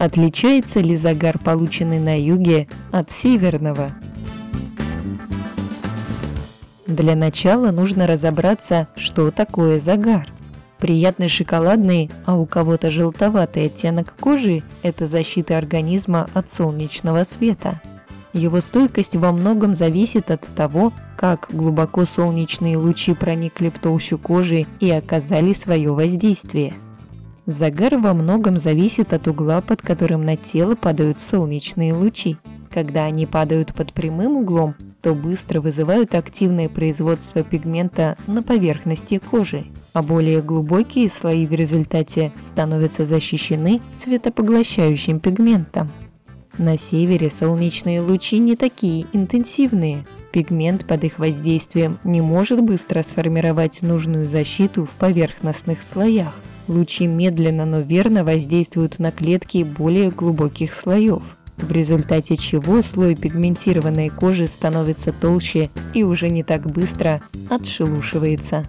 Отличается ли загар, полученный на юге, от северного? Для начала нужно разобраться, что такое загар. Приятный шоколадный, а у кого-то желтоватый оттенок кожи – это защита организма от солнечного света. Его стойкость во многом зависит от того, как глубоко солнечные лучи проникли в толщу кожи и оказали свое воздействие – Загар во многом зависит от угла, под которым на тело падают солнечные лучи. Когда они падают под прямым углом, то быстро вызывают активное производство пигмента на поверхности кожи, а более глубокие слои в результате становятся защищены светопоглощающим пигментом. На севере солнечные лучи не такие интенсивные. Пигмент под их воздействием не может быстро сформировать нужную защиту в поверхностных слоях. Лучи медленно, но верно воздействуют на клетки более глубоких слоев, в результате чего слой пигментированной кожи становится толще и уже не так быстро отшелушивается.